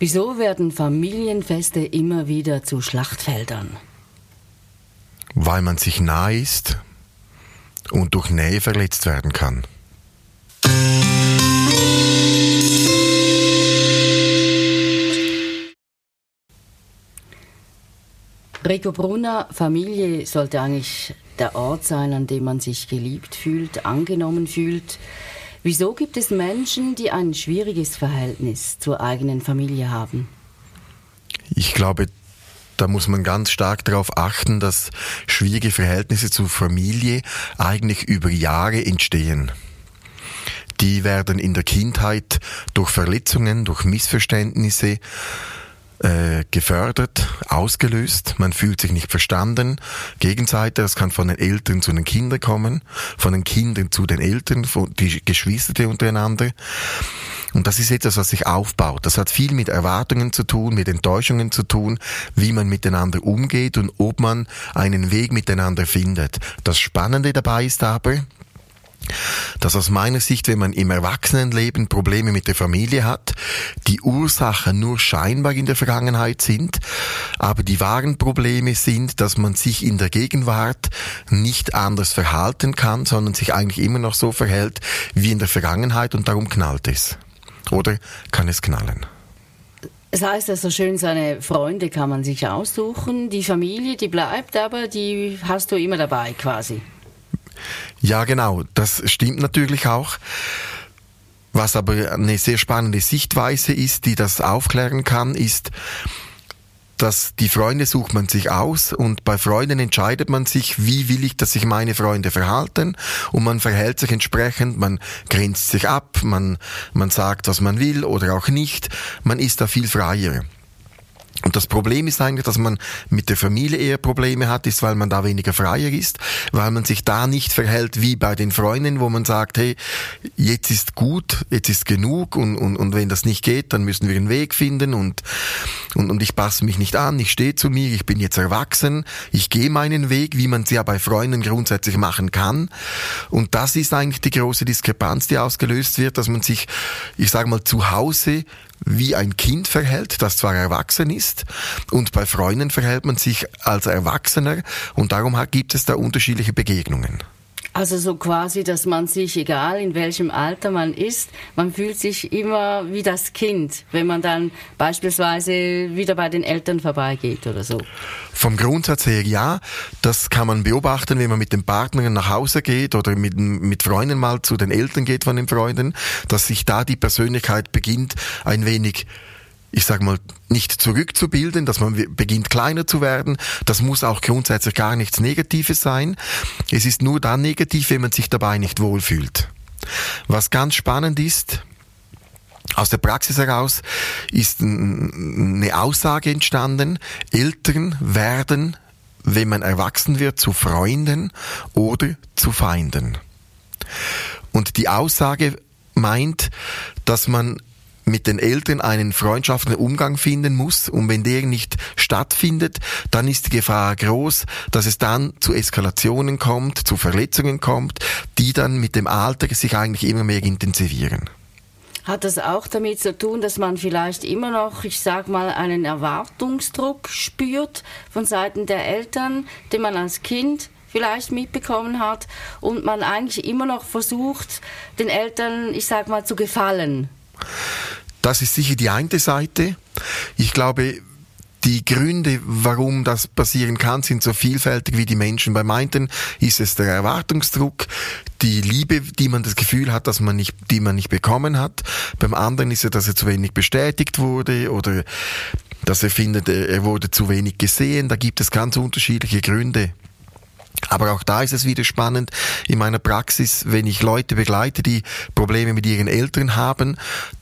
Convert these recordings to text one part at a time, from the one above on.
Wieso werden Familienfeste immer wieder zu Schlachtfeldern? Weil man sich nah ist und durch Nähe verletzt werden kann. Rico Brunner, Familie sollte eigentlich der Ort sein, an dem man sich geliebt fühlt, angenommen fühlt. Wieso gibt es Menschen, die ein schwieriges Verhältnis zur eigenen Familie haben? Ich glaube, da muss man ganz stark darauf achten, dass schwierige Verhältnisse zur Familie eigentlich über Jahre entstehen. Die werden in der Kindheit durch Verletzungen, durch Missverständnisse äh, gefördert, ausgelöst. Man fühlt sich nicht verstanden. Gegenseite, das kann von den Eltern zu den Kindern kommen, von den Kindern zu den Eltern, die Geschwister untereinander. Und das ist etwas, was sich aufbaut. Das hat viel mit Erwartungen zu tun, mit Enttäuschungen zu tun, wie man miteinander umgeht und ob man einen Weg miteinander findet. Das Spannende dabei ist aber, dass aus meiner Sicht, wenn man im Erwachsenenleben Probleme mit der Familie hat, die Ursachen nur scheinbar in der Vergangenheit sind, aber die wahren Probleme sind, dass man sich in der Gegenwart nicht anders verhalten kann, sondern sich eigentlich immer noch so verhält wie in der Vergangenheit und darum knallt es. Oder kann es knallen? Es heißt also schön, seine Freunde kann man sich aussuchen, die Familie, die bleibt, aber die hast du immer dabei quasi. Ja, genau, das stimmt natürlich auch. Was aber eine sehr spannende Sichtweise ist, die das aufklären kann, ist, dass die Freunde sucht man sich aus und bei Freunden entscheidet man sich, wie will ich, dass sich meine Freunde verhalten und man verhält sich entsprechend, man grenzt sich ab, man, man sagt, was man will oder auch nicht, man ist da viel freier. Und das Problem ist eigentlich, dass man mit der Familie eher Probleme hat, ist, weil man da weniger freier ist, weil man sich da nicht verhält wie bei den Freunden, wo man sagt, hey, jetzt ist gut, jetzt ist genug und, und, und wenn das nicht geht, dann müssen wir einen Weg finden und, und, und ich passe mich nicht an, ich stehe zu mir, ich bin jetzt erwachsen, ich gehe meinen Weg, wie man es ja bei Freunden grundsätzlich machen kann. Und das ist eigentlich die große Diskrepanz, die ausgelöst wird, dass man sich, ich sage mal, zu Hause wie ein Kind verhält, das zwar erwachsen ist, und bei Freunden verhält man sich als Erwachsener und darum gibt es da unterschiedliche Begegnungen. Also so quasi, dass man sich, egal in welchem Alter man ist, man fühlt sich immer wie das Kind, wenn man dann beispielsweise wieder bei den Eltern vorbeigeht oder so. Vom Grundsatz her ja, das kann man beobachten, wenn man mit den Partnern nach Hause geht oder mit, mit Freunden mal zu den Eltern geht von den Freunden, dass sich da die Persönlichkeit beginnt ein wenig ich sage mal, nicht zurückzubilden, dass man beginnt kleiner zu werden. Das muss auch grundsätzlich gar nichts Negatives sein. Es ist nur dann negativ, wenn man sich dabei nicht wohlfühlt. Was ganz spannend ist, aus der Praxis heraus ist eine Aussage entstanden, Eltern werden, wenn man erwachsen wird, zu Freunden oder zu Feinden. Und die Aussage meint, dass man mit den Eltern einen freundschaftlichen Umgang finden muss und wenn der nicht stattfindet, dann ist die Gefahr groß, dass es dann zu Eskalationen kommt, zu Verletzungen kommt, die dann mit dem Alter sich eigentlich immer mehr intensivieren. Hat das auch damit zu tun, dass man vielleicht immer noch, ich sag mal, einen Erwartungsdruck spürt von Seiten der Eltern, den man als Kind vielleicht mitbekommen hat und man eigentlich immer noch versucht, den Eltern, ich sag mal, zu gefallen? Das ist sicher die eine Seite. Ich glaube, die Gründe, warum das passieren kann, sind so vielfältig wie die Menschen. Beim einen ist es der Erwartungsdruck, die Liebe, die man das Gefühl hat, dass man nicht, die man nicht bekommen hat. Beim anderen ist es, dass er zu wenig bestätigt wurde oder dass er findet, er wurde zu wenig gesehen. Da gibt es ganz unterschiedliche Gründe. Aber auch da ist es wieder spannend in meiner Praxis, wenn ich Leute begleite, die Probleme mit ihren Eltern haben,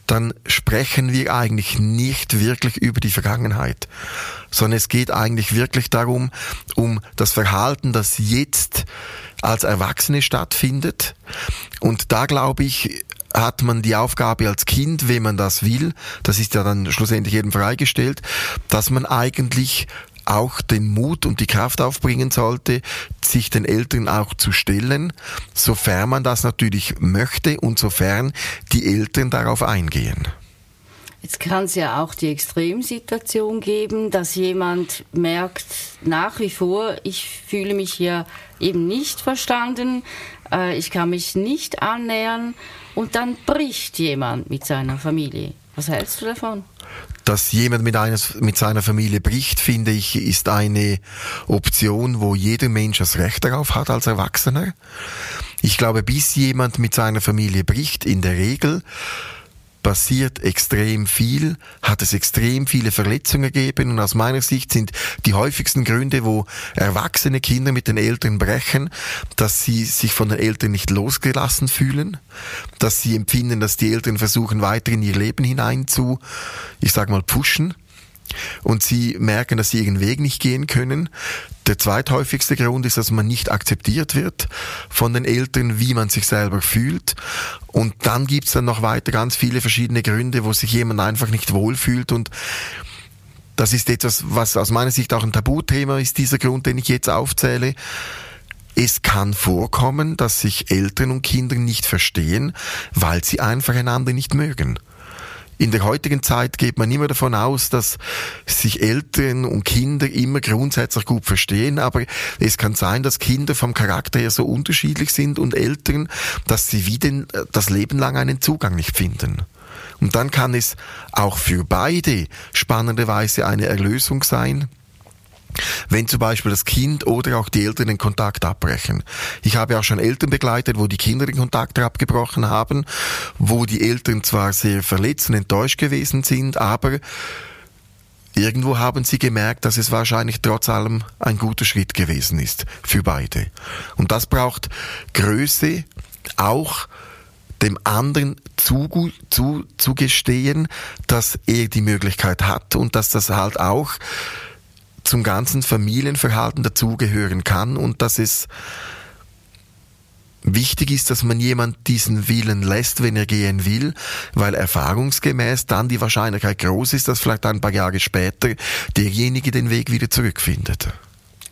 dann sprechen wir eigentlich nicht wirklich über die Vergangenheit, sondern es geht eigentlich wirklich darum, um das Verhalten, das jetzt als Erwachsene stattfindet. Und da glaube ich, hat man die Aufgabe als Kind, wenn man das will, das ist ja dann schlussendlich jedem freigestellt, dass man eigentlich auch den Mut und die Kraft aufbringen sollte, sich den Eltern auch zu stellen, sofern man das natürlich möchte und sofern die Eltern darauf eingehen. Jetzt kann es ja auch die Extremsituation geben, dass jemand merkt, nach wie vor, ich fühle mich hier eben nicht verstanden, äh, ich kann mich nicht annähern und dann bricht jemand mit seiner Familie. Was hältst du davon? Dass jemand mit, eines, mit seiner Familie bricht, finde ich, ist eine Option, wo jeder Mensch das Recht darauf hat als Erwachsener. Ich glaube, bis jemand mit seiner Familie bricht, in der Regel passiert extrem viel, hat es extrem viele Verletzungen gegeben und aus meiner Sicht sind die häufigsten Gründe, wo erwachsene Kinder mit den Eltern brechen, dass sie sich von den Eltern nicht losgelassen fühlen, dass sie empfinden, dass die Eltern versuchen weiter in ihr Leben hinein zu, ich sag mal, pushen und sie merken, dass sie ihren Weg nicht gehen können. Der zweithäufigste Grund ist, dass man nicht akzeptiert wird von den Eltern, wie man sich selber fühlt. Und dann gibt's dann noch weiter ganz viele verschiedene Gründe, wo sich jemand einfach nicht wohlfühlt und das ist etwas, was aus meiner Sicht auch ein Tabuthema ist, dieser Grund, den ich jetzt aufzähle. Es kann vorkommen, dass sich Eltern und Kinder nicht verstehen, weil sie einfach einander nicht mögen. In der heutigen Zeit geht man immer davon aus, dass sich Eltern und Kinder immer grundsätzlich gut verstehen, aber es kann sein, dass Kinder vom Charakter her so unterschiedlich sind und Eltern, dass sie wie den, das Leben lang einen Zugang nicht finden. Und dann kann es auch für beide spannenderweise eine Erlösung sein, wenn zum Beispiel das Kind oder auch die Eltern den Kontakt abbrechen. Ich habe auch schon Eltern begleitet, wo die Kinder den Kontakt abgebrochen haben, wo die Eltern zwar sehr verletzt und enttäuscht gewesen sind, aber irgendwo haben sie gemerkt, dass es wahrscheinlich trotz allem ein guter Schritt gewesen ist für beide. Und das braucht Größe, auch dem anderen zu, zu, dass er die Möglichkeit hat und dass das halt auch zum ganzen Familienverhalten dazugehören kann und dass es wichtig ist, dass man jemand diesen Willen lässt, wenn er gehen will, weil erfahrungsgemäß dann die Wahrscheinlichkeit groß ist, dass vielleicht ein paar Jahre später derjenige den Weg wieder zurückfindet.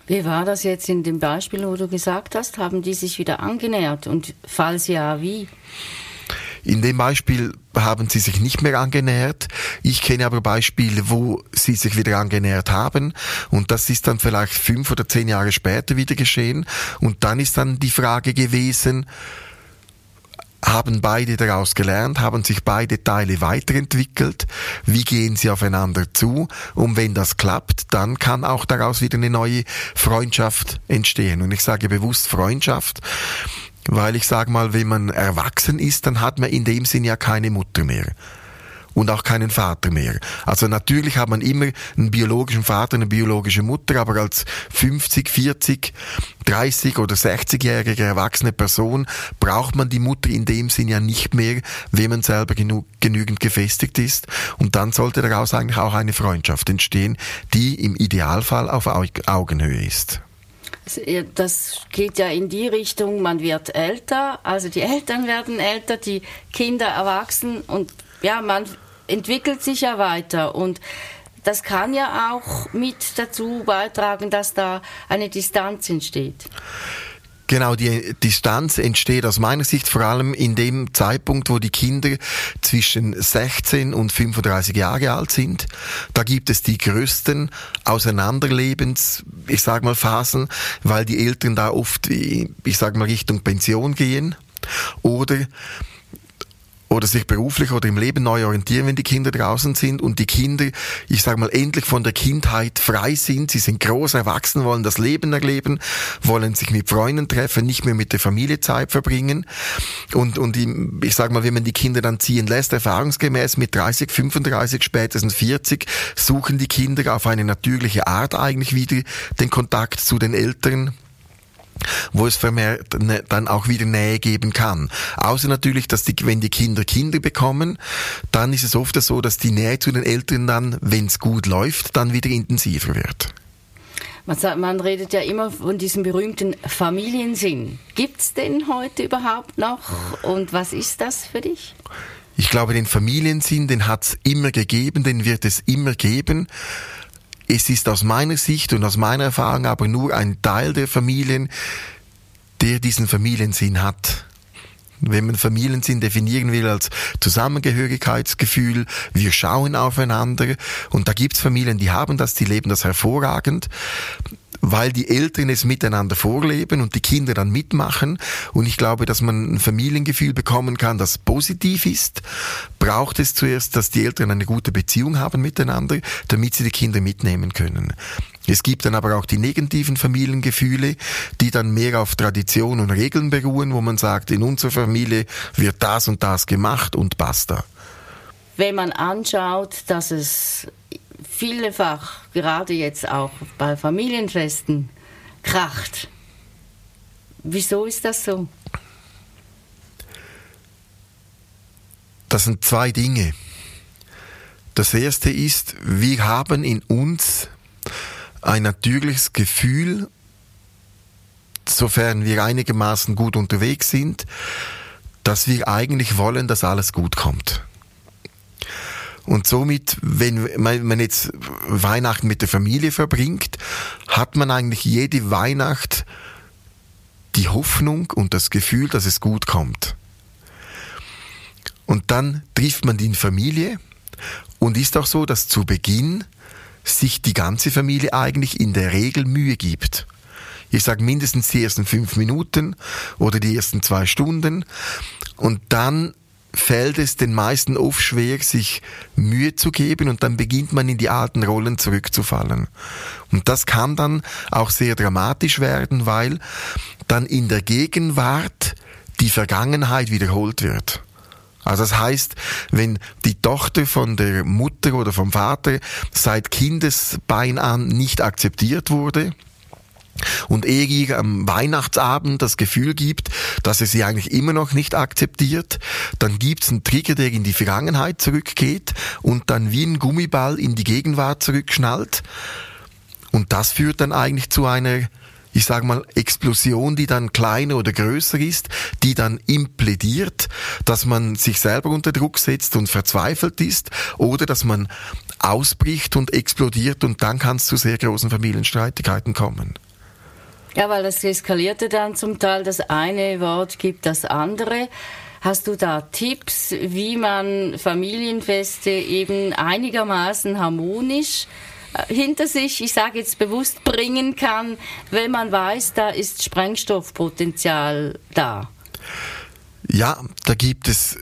Wie war das jetzt in dem Beispiel, wo du gesagt hast, haben die sich wieder angenähert und falls ja, wie? In dem Beispiel haben sie sich nicht mehr angenähert. Ich kenne aber Beispiele, wo sie sich wieder angenähert haben. Und das ist dann vielleicht fünf oder zehn Jahre später wieder geschehen. Und dann ist dann die Frage gewesen, haben beide daraus gelernt, haben sich beide Teile weiterentwickelt, wie gehen sie aufeinander zu und wenn das klappt, dann kann auch daraus wieder eine neue Freundschaft entstehen. Und ich sage bewusst Freundschaft, weil ich sage mal, wenn man erwachsen ist, dann hat man in dem Sinn ja keine Mutter mehr und auch keinen Vater mehr. Also natürlich hat man immer einen biologischen Vater, eine biologische Mutter, aber als 50, 40, 30 oder 60-jährige erwachsene Person braucht man die Mutter in dem Sinn ja nicht mehr, wenn man selber genug, genügend gefestigt ist. Und dann sollte daraus eigentlich auch eine Freundschaft entstehen, die im Idealfall auf Augenhöhe ist. Das geht ja in die Richtung, man wird älter, also die Eltern werden älter, die Kinder erwachsen und ja, man entwickelt sich ja weiter und das kann ja auch mit dazu beitragen, dass da eine Distanz entsteht. Genau, die Distanz entsteht aus meiner Sicht vor allem in dem Zeitpunkt, wo die Kinder zwischen 16 und 35 Jahre alt sind. Da gibt es die größten Auseinanderlebens, ich sag mal, Phasen, weil die Eltern da oft, ich sag mal, Richtung Pension gehen. Oder oder sich beruflich oder im Leben neu orientieren, wenn die Kinder draußen sind und die Kinder, ich sage mal, endlich von der Kindheit frei sind. Sie sind groß erwachsen, wollen das Leben erleben, wollen sich mit Freunden treffen, nicht mehr mit der Familie Zeit verbringen. Und, und ich sage mal, wenn man die Kinder dann ziehen lässt, erfahrungsgemäß mit 30, 35, spätestens 40, suchen die Kinder auf eine natürliche Art eigentlich wieder den Kontakt zu den Eltern wo es vermehrt dann auch wieder Nähe geben kann. Außer natürlich, dass die, wenn die Kinder Kinder bekommen, dann ist es oft so, dass die Nähe zu den Eltern dann, wenn es gut läuft, dann wieder intensiver wird. Man, sagt, man redet ja immer von diesem berühmten Familiensinn. Gibt es den heute überhaupt noch und was ist das für dich? Ich glaube, den Familiensinn, den hat es immer gegeben, den wird es immer geben. Es ist aus meiner Sicht und aus meiner Erfahrung aber nur ein Teil der Familien, der diesen Familiensinn hat. wenn man Familiensinn definieren will als Zusammengehörigkeitsgefühl, wir schauen aufeinander und da gibt's Familien, die haben das, die leben das hervorragend weil die Eltern es miteinander vorleben und die Kinder dann mitmachen. Und ich glaube, dass man ein Familiengefühl bekommen kann, das positiv ist, braucht es zuerst, dass die Eltern eine gute Beziehung haben miteinander, damit sie die Kinder mitnehmen können. Es gibt dann aber auch die negativen Familiengefühle, die dann mehr auf Tradition und Regeln beruhen, wo man sagt, in unserer Familie wird das und das gemacht und basta. Wenn man anschaut, dass es vielfach, gerade jetzt auch bei Familienfesten, kracht. Wieso ist das so? Das sind zwei Dinge. Das erste ist, wir haben in uns ein natürliches Gefühl, sofern wir einigermaßen gut unterwegs sind, dass wir eigentlich wollen, dass alles gut kommt. Und somit, wenn man jetzt Weihnachten mit der Familie verbringt, hat man eigentlich jede Weihnacht die Hoffnung und das Gefühl, dass es gut kommt. Und dann trifft man die Familie und ist auch so, dass zu Beginn sich die ganze Familie eigentlich in der Regel Mühe gibt. Ich sage mindestens die ersten fünf Minuten oder die ersten zwei Stunden und dann fällt es den meisten oft schwer, sich Mühe zu geben und dann beginnt man in die alten Rollen zurückzufallen. Und das kann dann auch sehr dramatisch werden, weil dann in der Gegenwart die Vergangenheit wiederholt wird. Also das heißt, wenn die Tochter von der Mutter oder vom Vater seit Kindesbein an nicht akzeptiert wurde, und ehe ihr am Weihnachtsabend das Gefühl gibt, dass er sie eigentlich immer noch nicht akzeptiert, dann gibt's einen Trigger, der in die Vergangenheit zurückgeht und dann wie ein Gummiball in die Gegenwart zurückschnallt. Und das führt dann eigentlich zu einer ich sage mal, Explosion, die dann kleiner oder größer ist, die dann implidiert, dass man sich selber unter Druck setzt und verzweifelt ist oder dass man ausbricht und explodiert und dann kann es zu sehr großen Familienstreitigkeiten kommen. Ja, weil das eskalierte dann zum Teil. Das eine Wort gibt das andere. Hast du da Tipps, wie man Familienfeste eben einigermaßen harmonisch äh, hinter sich, ich sage jetzt bewusst, bringen kann, wenn man weiß, da ist Sprengstoffpotenzial da? Ja, da gibt es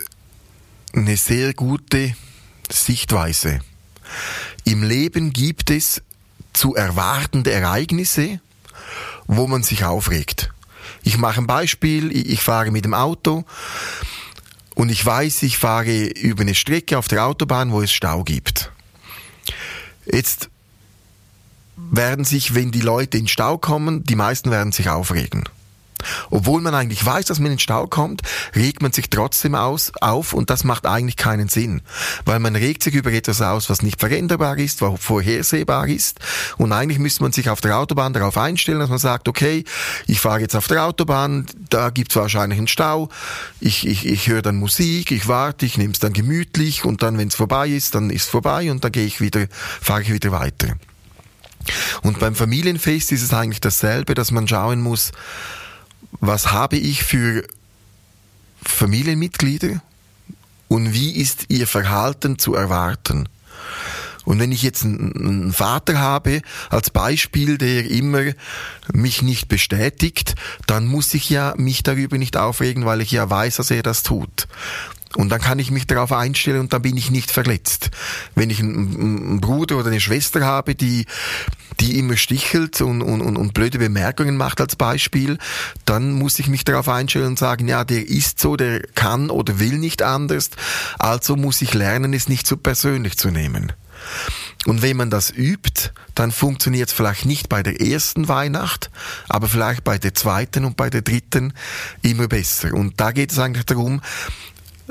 eine sehr gute Sichtweise. Im Leben gibt es zu erwartende Ereignisse, wo man sich aufregt. Ich mache ein Beispiel, ich fahre mit dem Auto und ich weiß, ich fahre über eine Strecke auf der Autobahn, wo es Stau gibt. Jetzt werden sich, wenn die Leute in Stau kommen, die meisten werden sich aufregen. Obwohl man eigentlich weiß, dass man in den Stau kommt, regt man sich trotzdem aus, auf und das macht eigentlich keinen Sinn. Weil man regt sich über etwas aus, was nicht veränderbar ist, was vorhersehbar ist. Und eigentlich müsste man sich auf der Autobahn darauf einstellen, dass man sagt, okay, ich fahre jetzt auf der Autobahn, da gibt es wahrscheinlich einen Stau, ich, ich, ich höre dann Musik, ich warte, ich nehme es dann gemütlich und dann, wenn es vorbei ist, dann ist es vorbei und dann gehe ich wieder, fahre ich wieder weiter. Und beim Familienfest ist es eigentlich dasselbe, dass man schauen muss, was habe ich für Familienmitglieder und wie ist ihr Verhalten zu erwarten. Und wenn ich jetzt einen Vater habe, als Beispiel, der immer mich nicht bestätigt, dann muss ich ja mich darüber nicht aufregen, weil ich ja weiß, dass er das tut. Und dann kann ich mich darauf einstellen und dann bin ich nicht verletzt. Wenn ich einen, einen Bruder oder eine Schwester habe, die, die immer stichelt und, und, und, blöde Bemerkungen macht als Beispiel, dann muss ich mich darauf einstellen und sagen, ja, der ist so, der kann oder will nicht anders, also muss ich lernen, es nicht so persönlich zu nehmen. Und wenn man das übt, dann funktioniert es vielleicht nicht bei der ersten Weihnacht, aber vielleicht bei der zweiten und bei der dritten immer besser. Und da geht es eigentlich darum,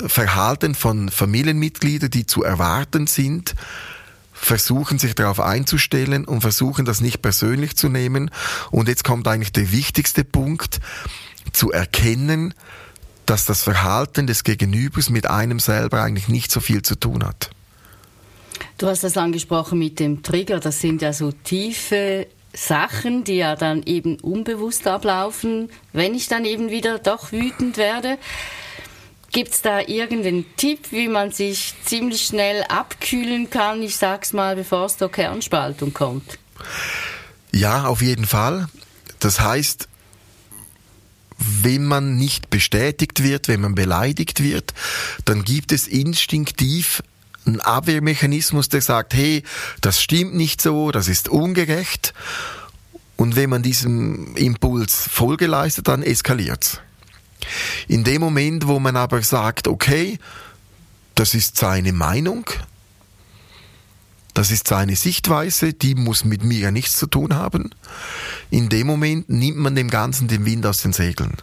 Verhalten von Familienmitgliedern, die zu erwarten sind, versuchen sich darauf einzustellen und versuchen das nicht persönlich zu nehmen. Und jetzt kommt eigentlich der wichtigste Punkt, zu erkennen, dass das Verhalten des Gegenübers mit einem selber eigentlich nicht so viel zu tun hat. Du hast das angesprochen mit dem Trigger, das sind ja so tiefe Sachen, die ja dann eben unbewusst ablaufen, wenn ich dann eben wieder doch wütend werde. Gibt es da irgendeinen Tipp, wie man sich ziemlich schnell abkühlen kann, ich sag's mal, bevor es zur Kernspaltung kommt? Ja, auf jeden Fall. Das heißt, wenn man nicht bestätigt wird, wenn man beleidigt wird, dann gibt es instinktiv einen Abwehrmechanismus, der sagt, hey, das stimmt nicht so, das ist ungerecht. Und wenn man diesem Impuls Folge leistet, dann eskaliert's. In dem Moment, wo man aber sagt, okay, das ist seine Meinung, das ist seine Sichtweise, die muss mit mir nichts zu tun haben. In dem Moment nimmt man dem Ganzen den Wind aus den Segeln.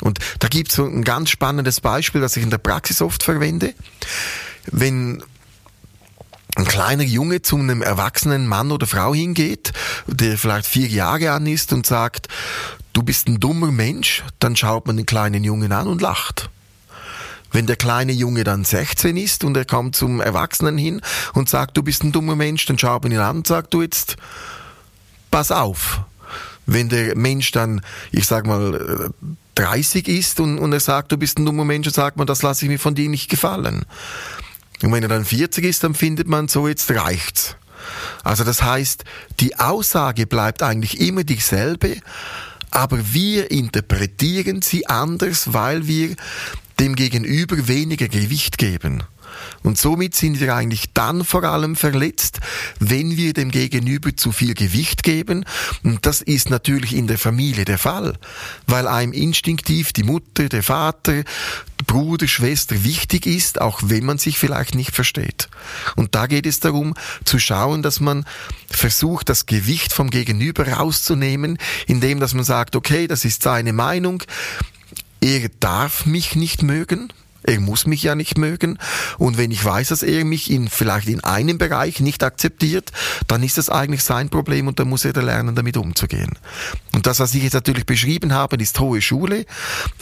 Und da gibt es ein ganz spannendes Beispiel, das ich in der Praxis oft verwende. Wenn ein kleiner Junge zu einem erwachsenen Mann oder Frau hingeht, der vielleicht vier Jahre an ist und sagt, du bist ein dummer Mensch, dann schaut man den kleinen Jungen an und lacht. Wenn der kleine Junge dann 16 ist und er kommt zum Erwachsenen hin und sagt, du bist ein dummer Mensch, dann schaut man ihn an und sagt, du jetzt, pass auf. Wenn der Mensch dann, ich sag mal, 30 ist und, und er sagt, du bist ein dummer Mensch, dann sagt man, das lasse ich mir von dir nicht gefallen. Und wenn er dann 40 ist, dann findet man so, jetzt reicht's. Also das heißt, die Aussage bleibt eigentlich immer dieselbe, aber wir interpretieren sie anders, weil wir dem Gegenüber weniger Gewicht geben. Und somit sind wir eigentlich dann vor allem verletzt, wenn wir dem Gegenüber zu viel Gewicht geben. Und das ist natürlich in der Familie der Fall, weil einem instinktiv die Mutter, der Vater, Bruder, Schwester wichtig ist, auch wenn man sich vielleicht nicht versteht. Und da geht es darum, zu schauen, dass man versucht, das Gewicht vom Gegenüber rauszunehmen, indem dass man sagt, okay, das ist seine Meinung, er darf mich nicht mögen, er muss mich ja nicht mögen. Und wenn ich weiß, dass er mich in, vielleicht in einem Bereich nicht akzeptiert, dann ist das eigentlich sein Problem und dann muss er da lernen, damit umzugehen. Und das, was ich jetzt natürlich beschrieben habe, ist hohe Schule.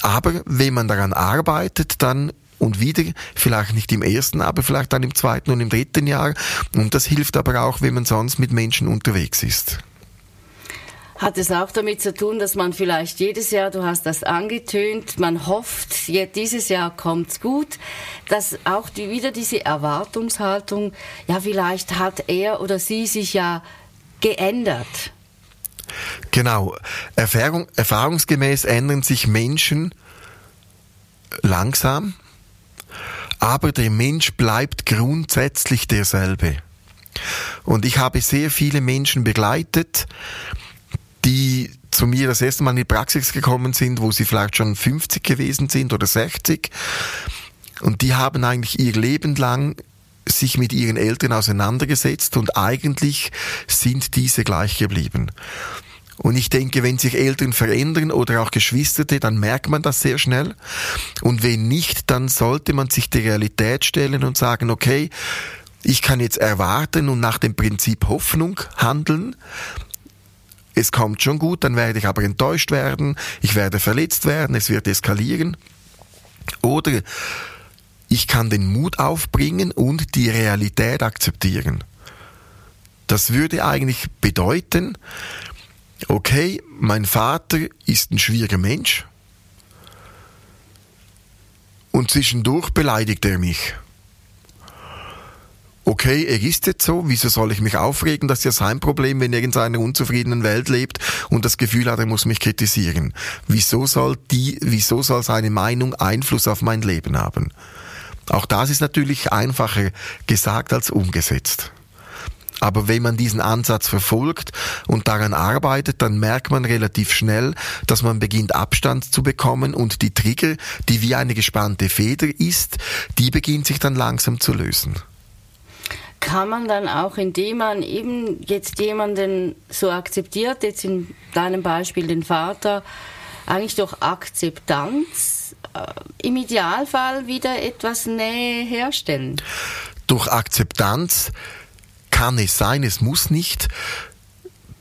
Aber wenn man daran arbeitet, dann und wieder, vielleicht nicht im ersten, aber vielleicht dann im zweiten und im dritten Jahr. Und das hilft aber auch, wenn man sonst mit Menschen unterwegs ist. Hat es auch damit zu tun, dass man vielleicht jedes Jahr, du hast das angetönt, man hofft, dieses Jahr kommt's gut, dass auch die, wieder diese Erwartungshaltung, ja, vielleicht hat er oder sie sich ja geändert. Genau. Erfahrung, erfahrungsgemäß ändern sich Menschen langsam, aber der Mensch bleibt grundsätzlich derselbe. Und ich habe sehr viele Menschen begleitet, die zu mir das erste Mal in die Praxis gekommen sind, wo sie vielleicht schon 50 gewesen sind oder 60. Und die haben eigentlich ihr Leben lang sich mit ihren Eltern auseinandergesetzt und eigentlich sind diese gleich geblieben. Und ich denke, wenn sich Eltern verändern oder auch Geschwisterte, dann merkt man das sehr schnell. Und wenn nicht, dann sollte man sich der Realität stellen und sagen, okay, ich kann jetzt erwarten und nach dem Prinzip Hoffnung handeln es kommt schon gut, dann werde ich aber enttäuscht werden, ich werde verletzt werden, es wird eskalieren. Oder ich kann den Mut aufbringen und die Realität akzeptieren. Das würde eigentlich bedeuten, okay, mein Vater ist ein schwieriger Mensch und zwischendurch beleidigt er mich okay, er ist jetzt so, wieso soll ich mich aufregen? Das ist ja sein Problem, wenn er in seiner unzufriedenen Welt lebt und das Gefühl hat, er muss mich kritisieren. Wieso soll die, wieso soll seine Meinung Einfluss auf mein Leben haben? Auch das ist natürlich einfacher gesagt als umgesetzt. Aber wenn man diesen Ansatz verfolgt und daran arbeitet, dann merkt man relativ schnell, dass man beginnt Abstand zu bekommen und die Trigger, die wie eine gespannte Feder ist, die beginnt sich dann langsam zu lösen kann man dann auch, indem man eben jetzt jemanden so akzeptiert, jetzt in deinem Beispiel den Vater, eigentlich durch Akzeptanz äh, im Idealfall wieder etwas Nähe herstellen? Durch Akzeptanz kann es sein, es muss nicht,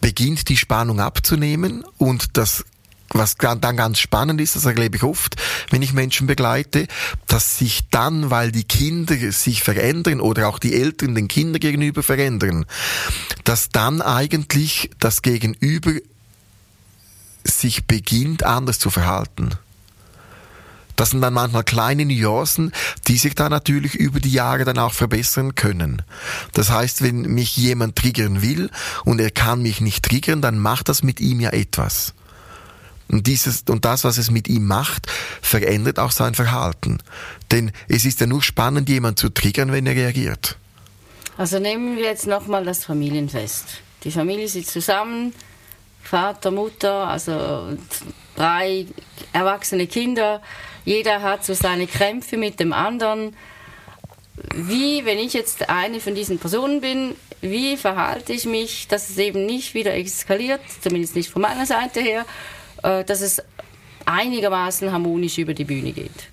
beginnt die Spannung abzunehmen und das was dann ganz spannend ist, das erlebe ich oft, wenn ich Menschen begleite, dass sich dann, weil die Kinder sich verändern oder auch die Eltern den Kindern gegenüber verändern, dass dann eigentlich das Gegenüber sich beginnt anders zu verhalten. Das sind dann manchmal kleine Nuancen, die sich dann natürlich über die Jahre dann auch verbessern können. Das heißt, wenn mich jemand triggern will und er kann mich nicht triggern, dann macht das mit ihm ja etwas. Und dieses, und das, was es mit ihm macht, verändert auch sein Verhalten. Denn es ist ja nur spannend, jemand zu triggern, wenn er reagiert. Also nehmen wir jetzt nochmal das Familienfest. Die Familie sitzt zusammen, Vater, Mutter, also drei erwachsene Kinder. Jeder hat so seine Krämpfe mit dem anderen. Wie, wenn ich jetzt eine von diesen Personen bin, wie verhalte ich mich, dass es eben nicht wieder eskaliert, zumindest nicht von meiner Seite her, dass es einigermaßen harmonisch über die Bühne geht?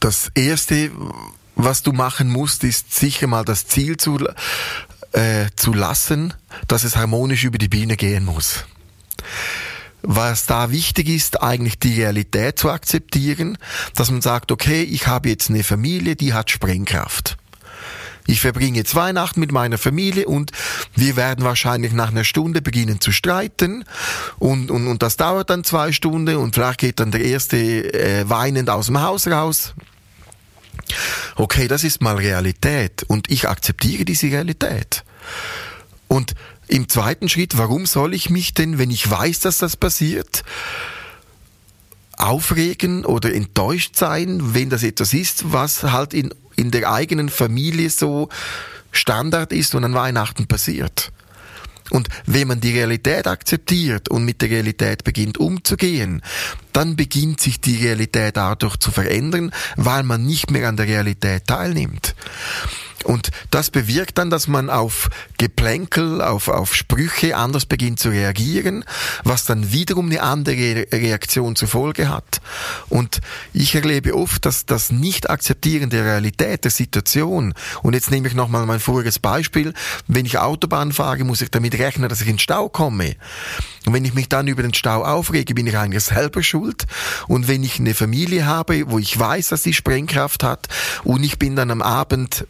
Das Erste, was du machen musst, ist sicher mal das Ziel zu, äh, zu lassen, dass es harmonisch über die Bühne gehen muss. Was da wichtig ist, eigentlich die Realität zu akzeptieren, dass man sagt, okay, ich habe jetzt eine Familie, die hat Sprengkraft. Ich verbringe jetzt Weihnachten mit meiner Familie und wir werden wahrscheinlich nach einer Stunde beginnen zu streiten und, und, und das dauert dann zwei Stunden und vielleicht geht dann der erste äh, weinend aus dem Haus raus. Okay, das ist mal Realität und ich akzeptiere diese Realität. Und im zweiten Schritt, warum soll ich mich denn, wenn ich weiß, dass das passiert, aufregen oder enttäuscht sein, wenn das etwas ist, was halt in in der eigenen Familie so Standard ist und an Weihnachten passiert. Und wenn man die Realität akzeptiert und mit der Realität beginnt umzugehen, dann beginnt sich die Realität dadurch zu verändern, weil man nicht mehr an der Realität teilnimmt. Und das bewirkt dann, dass man auf Geplänkel, auf, auf Sprüche anders beginnt zu reagieren, was dann wiederum eine andere Reaktion zur Folge hat. Und ich erlebe oft, dass das Nicht-Akzeptieren der Realität, der Situation, und jetzt nehme ich nochmal mein voriges Beispiel, wenn ich Autobahn fahre, muss ich damit rechnen, dass ich in den Stau komme. Und wenn ich mich dann über den Stau aufrege, bin ich eigentlich selber schuld. Und wenn ich eine Familie habe, wo ich weiß, dass sie Sprengkraft hat, und ich bin dann am Abend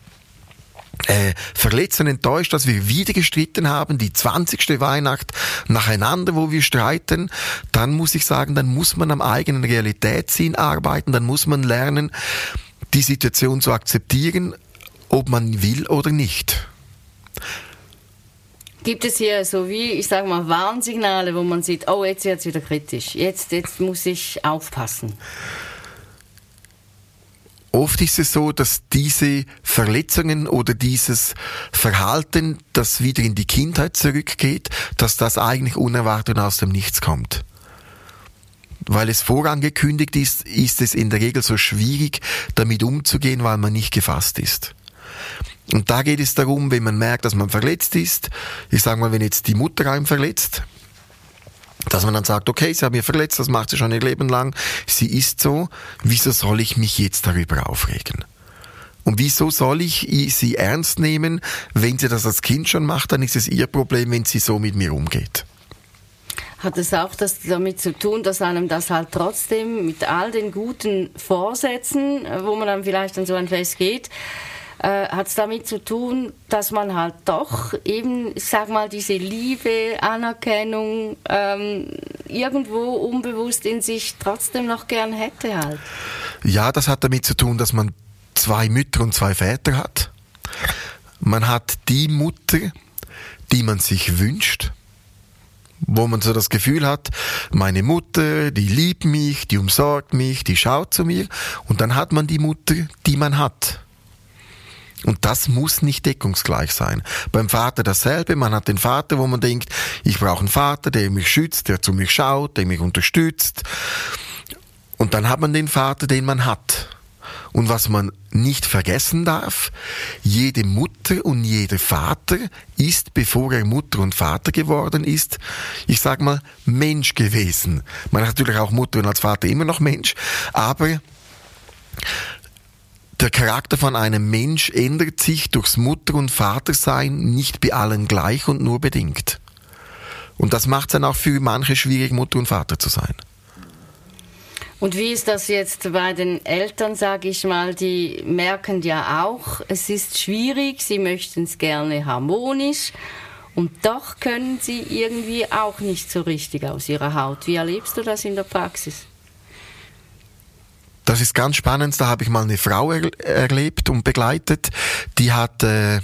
äh, verletzt und enttäuscht, dass wir wieder gestritten haben, die 20. Weihnacht nacheinander, wo wir streiten, dann muss ich sagen, dann muss man am eigenen Realitätssinn arbeiten, dann muss man lernen, die Situation zu akzeptieren, ob man will oder nicht. Gibt es hier so wie, ich sage mal, Warnsignale, wo man sieht, oh, jetzt wird es wieder kritisch, jetzt, jetzt muss ich aufpassen? Oft ist es so, dass diese Verletzungen oder dieses Verhalten, das wieder in die Kindheit zurückgeht, dass das eigentlich unerwartet aus dem Nichts kommt. Weil es vorangekündigt ist, ist es in der Regel so schwierig, damit umzugehen, weil man nicht gefasst ist. Und da geht es darum, wenn man merkt, dass man verletzt ist, ich sage mal, wenn jetzt die Mutter einem verletzt, dass man dann sagt, okay, sie haben mich verletzt, das macht sie schon ihr Leben lang, sie ist so, wieso soll ich mich jetzt darüber aufregen? Und wieso soll ich sie ernst nehmen, wenn sie das als Kind schon macht, dann ist es ihr Problem, wenn sie so mit mir umgeht. Hat es auch das damit zu tun, dass einem das halt trotzdem mit all den guten Vorsätzen, wo man dann vielleicht an so ein Fest geht, äh, hat es damit zu tun, dass man halt doch eben, ich sag mal, diese Liebe, Anerkennung ähm, irgendwo unbewusst in sich trotzdem noch gern hätte halt. Ja, das hat damit zu tun, dass man zwei Mütter und zwei Väter hat. Man hat die Mutter, die man sich wünscht, wo man so das Gefühl hat, meine Mutter, die liebt mich, die umsorgt mich, die schaut zu mir. Und dann hat man die Mutter, die man hat. Und das muss nicht deckungsgleich sein. Beim Vater dasselbe. Man hat den Vater, wo man denkt, ich brauche einen Vater, der mich schützt, der zu mir schaut, der mich unterstützt. Und dann hat man den Vater, den man hat. Und was man nicht vergessen darf, jede Mutter und jeder Vater ist, bevor er Mutter und Vater geworden ist, ich sag mal, Mensch gewesen. Man hat natürlich auch Mutter und als Vater immer noch Mensch, aber der Charakter von einem Mensch ändert sich durchs Mutter- und Vatersein nicht bei allen gleich und nur bedingt. Und das macht es dann auch für manche schwierig, Mutter und Vater zu sein. Und wie ist das jetzt bei den Eltern, sage ich mal, die merken ja auch, es ist schwierig, sie möchten es gerne harmonisch und doch können sie irgendwie auch nicht so richtig aus ihrer Haut. Wie erlebst du das in der Praxis? Das ist ganz spannend. Da habe ich mal eine Frau er erlebt und begleitet, die hat äh,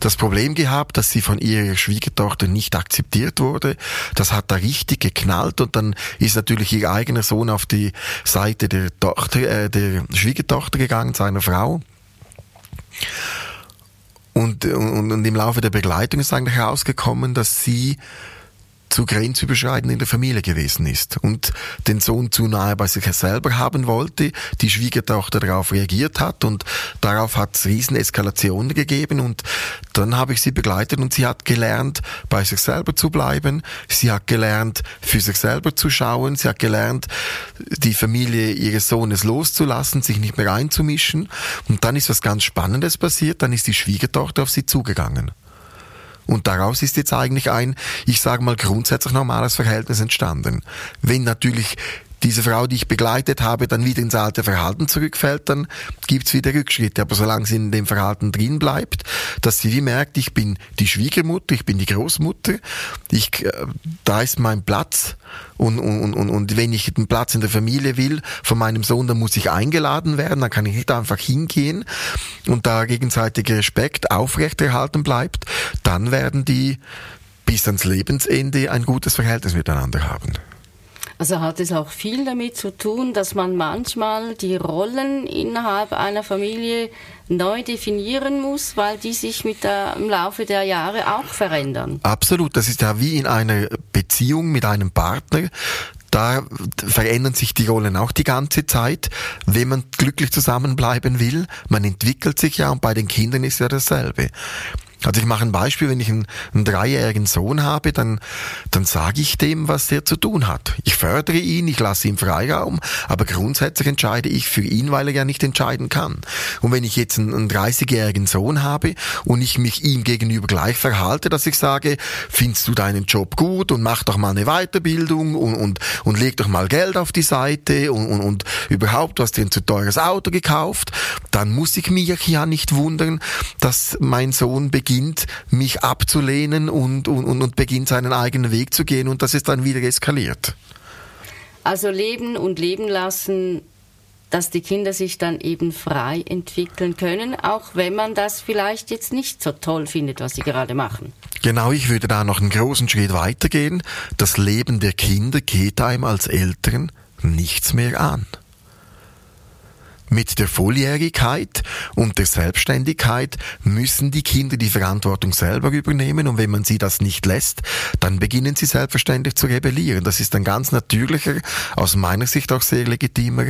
das Problem gehabt, dass sie von ihrer Schwiegertochter nicht akzeptiert wurde. Das hat da richtig geknallt und dann ist natürlich ihr eigener Sohn auf die Seite der Tochter, äh, der Schwiegertochter gegangen, seiner Frau. Und, und, und im Laufe der Begleitung ist eigentlich herausgekommen, dass sie zu grenzüberschreitend in der Familie gewesen ist und den Sohn zu nahe bei sich selber haben wollte, die Schwiegertochter darauf reagiert hat und darauf hat es riesen Eskalationen gegeben und dann habe ich sie begleitet und sie hat gelernt, bei sich selber zu bleiben, sie hat gelernt, für sich selber zu schauen, sie hat gelernt, die Familie ihres Sohnes loszulassen, sich nicht mehr einzumischen. Und dann ist was ganz Spannendes passiert, dann ist die Schwiegertochter auf sie zugegangen. Und daraus ist jetzt eigentlich ein, ich sage mal, grundsätzlich normales Verhältnis entstanden. Wenn natürlich diese Frau, die ich begleitet habe, dann wieder ins alte Verhalten zurückfällt, dann gibt's wieder Rückschritte. Aber solange sie in dem Verhalten drin bleibt, dass sie wie merkt, ich bin die Schwiegermutter, ich bin die Großmutter, ich, äh, da ist mein Platz und, und, und, und wenn ich den Platz in der Familie will von meinem Sohn, dann muss ich eingeladen werden, dann kann ich nicht einfach hingehen und da gegenseitiger Respekt aufrechterhalten bleibt, dann werden die bis ans Lebensende ein gutes Verhältnis miteinander haben. Also hat es auch viel damit zu tun, dass man manchmal die Rollen innerhalb einer Familie neu definieren muss, weil die sich mit der, im Laufe der Jahre auch verändern. Absolut, das ist ja wie in einer Beziehung mit einem Partner da verändern sich die Rollen auch die ganze Zeit, wenn man glücklich zusammenbleiben will. Man entwickelt sich ja und bei den Kindern ist ja dasselbe. Also ich mache ein Beispiel, wenn ich einen, einen dreijährigen Sohn habe, dann, dann sage ich dem, was der zu tun hat. Ich fördere ihn, ich lasse ihm Freiraum, aber grundsätzlich entscheide ich für ihn, weil er ja nicht entscheiden kann. Und wenn ich jetzt einen, einen 30-jährigen Sohn habe und ich mich ihm gegenüber gleich verhalte, dass ich sage, findest du deinen Job gut und mach doch mal eine Weiterbildung und, und, und leg doch mal Geld auf die Seite und, und, und überhaupt, du hast dir ein zu teures Auto gekauft, dann muss ich mich ja nicht wundern, dass mein Sohn beginnt, mich abzulehnen und, und, und beginnt seinen eigenen Weg zu gehen und das ist dann wieder eskaliert. Also leben und leben lassen, dass die Kinder sich dann eben frei entwickeln können, auch wenn man das vielleicht jetzt nicht so toll findet, was sie gerade machen. Genau, ich würde da noch einen großen Schritt weitergehen. Das Leben der Kinder geht einem als Eltern nichts mehr an. Mit der Volljährigkeit und der Selbstständigkeit müssen die Kinder die Verantwortung selber übernehmen und wenn man sie das nicht lässt, dann beginnen sie selbstverständlich zu rebellieren. Das ist ein ganz natürlicher, aus meiner Sicht auch sehr legitimer,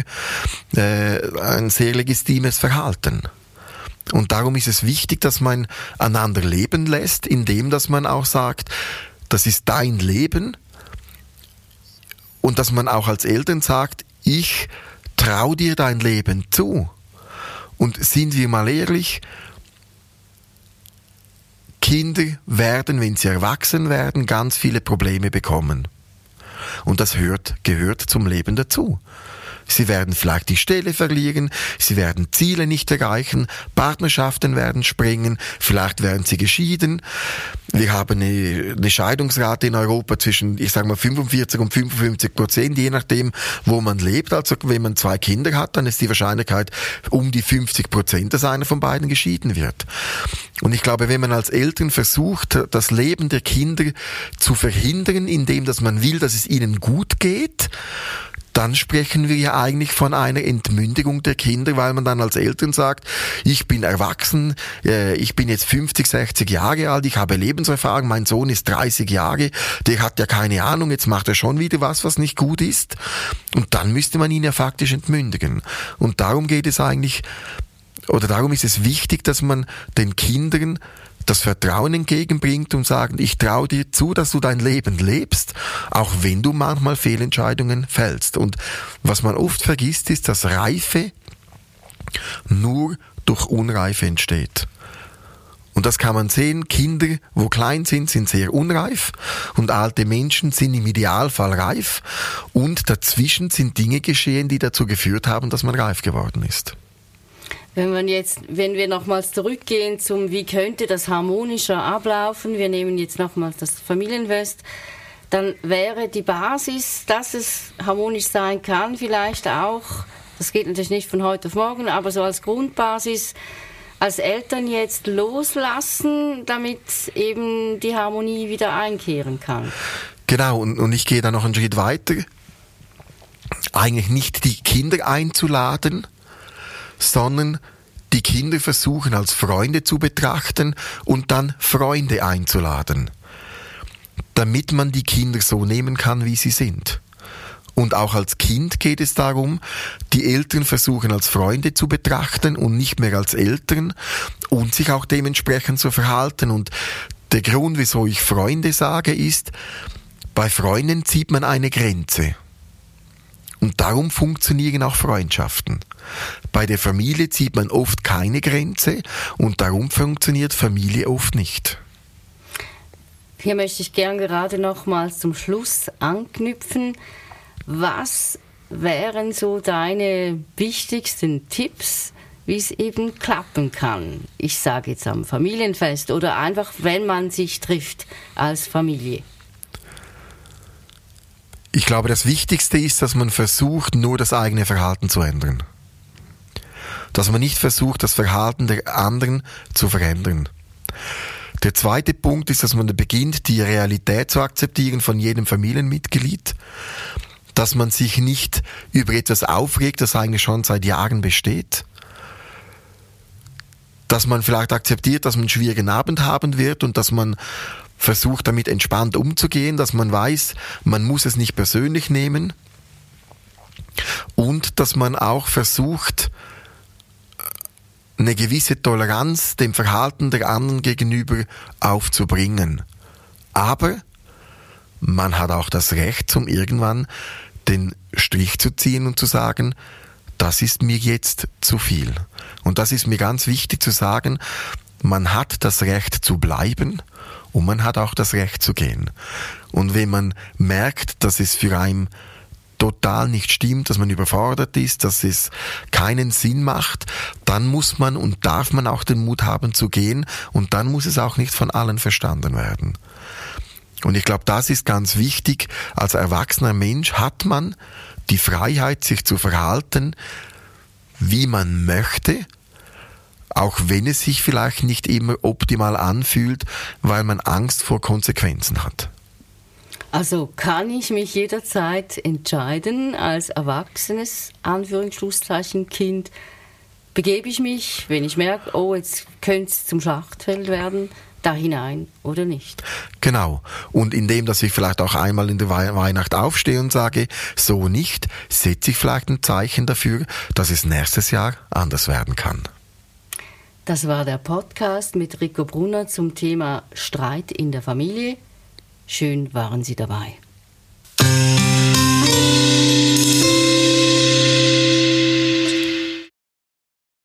äh, ein sehr legitimes Verhalten. Und darum ist es wichtig, dass man einander leben lässt, indem dass man auch sagt, das ist dein Leben und dass man auch als Eltern sagt, ich trau dir dein Leben zu. Und sind wir mal ehrlich, Kinder werden, wenn sie erwachsen werden, ganz viele Probleme bekommen. Und das hört, gehört zum Leben dazu. Sie werden vielleicht die Stelle verlieren, sie werden Ziele nicht erreichen, Partnerschaften werden springen, vielleicht werden sie geschieden. Wir haben eine, eine Scheidungsrate in Europa zwischen, ich sage mal, 45 und 55 Prozent, je nachdem, wo man lebt. Also wenn man zwei Kinder hat, dann ist die Wahrscheinlichkeit um die 50 Prozent, dass einer von beiden geschieden wird. Und ich glaube, wenn man als Eltern versucht, das Leben der Kinder zu verhindern, indem dass man will, dass es ihnen gut geht, dann sprechen wir ja eigentlich von einer Entmündigung der Kinder, weil man dann als Eltern sagt, ich bin erwachsen, äh, ich bin jetzt 50, 60 Jahre alt, ich habe Lebenserfahrung, mein Sohn ist 30 Jahre, der hat ja keine Ahnung, jetzt macht er schon wieder was, was nicht gut ist. Und dann müsste man ihn ja faktisch entmündigen. Und darum geht es eigentlich, oder darum ist es wichtig, dass man den Kindern das Vertrauen entgegenbringt und sagen, ich traue dir zu, dass du dein Leben lebst, auch wenn du manchmal Fehlentscheidungen fällst. Und was man oft vergisst, ist, dass Reife nur durch Unreife entsteht. Und das kann man sehen, Kinder, wo klein sind, sind sehr unreif und alte Menschen sind im Idealfall reif und dazwischen sind Dinge geschehen, die dazu geführt haben, dass man reif geworden ist. Wenn man jetzt, wenn wir nochmals zurückgehen zum, wie könnte das harmonischer ablaufen, wir nehmen jetzt nochmals das Familienfest, dann wäre die Basis, dass es harmonisch sein kann, vielleicht auch, Das geht natürlich nicht von heute auf morgen, aber so als Grundbasis als Eltern jetzt loslassen, damit eben die Harmonie wieder einkehren kann. Genau, und, und ich gehe da noch einen Schritt weiter. Eigentlich nicht die Kinder einzuladen, sondern die Kinder versuchen als Freunde zu betrachten und dann Freunde einzuladen, damit man die Kinder so nehmen kann, wie sie sind. Und auch als Kind geht es darum, die Eltern versuchen als Freunde zu betrachten und nicht mehr als Eltern und sich auch dementsprechend zu verhalten. Und der Grund, wieso ich Freunde sage, ist, bei Freunden zieht man eine Grenze. Und darum funktionieren auch Freundschaften. Bei der Familie zieht man oft keine Grenze und darum funktioniert Familie oft nicht. Hier möchte ich gern gerade nochmals zum Schluss anknüpfen. Was wären so deine wichtigsten Tipps, wie es eben klappen kann? Ich sage jetzt am Familienfest oder einfach, wenn man sich trifft als Familie. Ich glaube, das Wichtigste ist, dass man versucht, nur das eigene Verhalten zu ändern. Dass man nicht versucht, das Verhalten der anderen zu verändern. Der zweite Punkt ist, dass man beginnt, die Realität zu akzeptieren von jedem Familienmitglied dass man sich nicht über etwas aufregt, das eigentlich schon seit Jahren besteht. Dass man vielleicht akzeptiert, dass man einen schwierigen Abend haben wird und dass man versucht, damit entspannt umzugehen, dass man weiß, man muss es nicht persönlich nehmen. Und dass man auch versucht, eine gewisse Toleranz dem Verhalten der anderen gegenüber aufzubringen. Aber man hat auch das Recht, zum irgendwann den Strich zu ziehen und zu sagen, das ist mir jetzt zu viel. Und das ist mir ganz wichtig zu sagen, man hat das Recht zu bleiben und man hat auch das Recht zu gehen. Und wenn man merkt, dass es für einen total nicht stimmt, dass man überfordert ist, dass es keinen Sinn macht, dann muss man und darf man auch den Mut haben zu gehen und dann muss es auch nicht von allen verstanden werden. Und ich glaube, das ist ganz wichtig. Als erwachsener Mensch hat man die Freiheit, sich zu verhalten, wie man möchte, auch wenn es sich vielleicht nicht immer optimal anfühlt, weil man Angst vor Konsequenzen hat. Also kann ich mich jederzeit entscheiden, als erwachsenes Anführungsschlusszeichen Kind, begebe ich mich, wenn ich merke, oh, jetzt könnte es zum Schlachtfeld werden, da hinein oder nicht. Genau. Und indem, dass ich vielleicht auch einmal in der Weihnacht aufstehe und sage, so nicht, setze ich vielleicht ein Zeichen dafür, dass es nächstes Jahr anders werden kann. Das war der Podcast mit Rico Brunner zum Thema Streit in der Familie. Schön waren Sie dabei.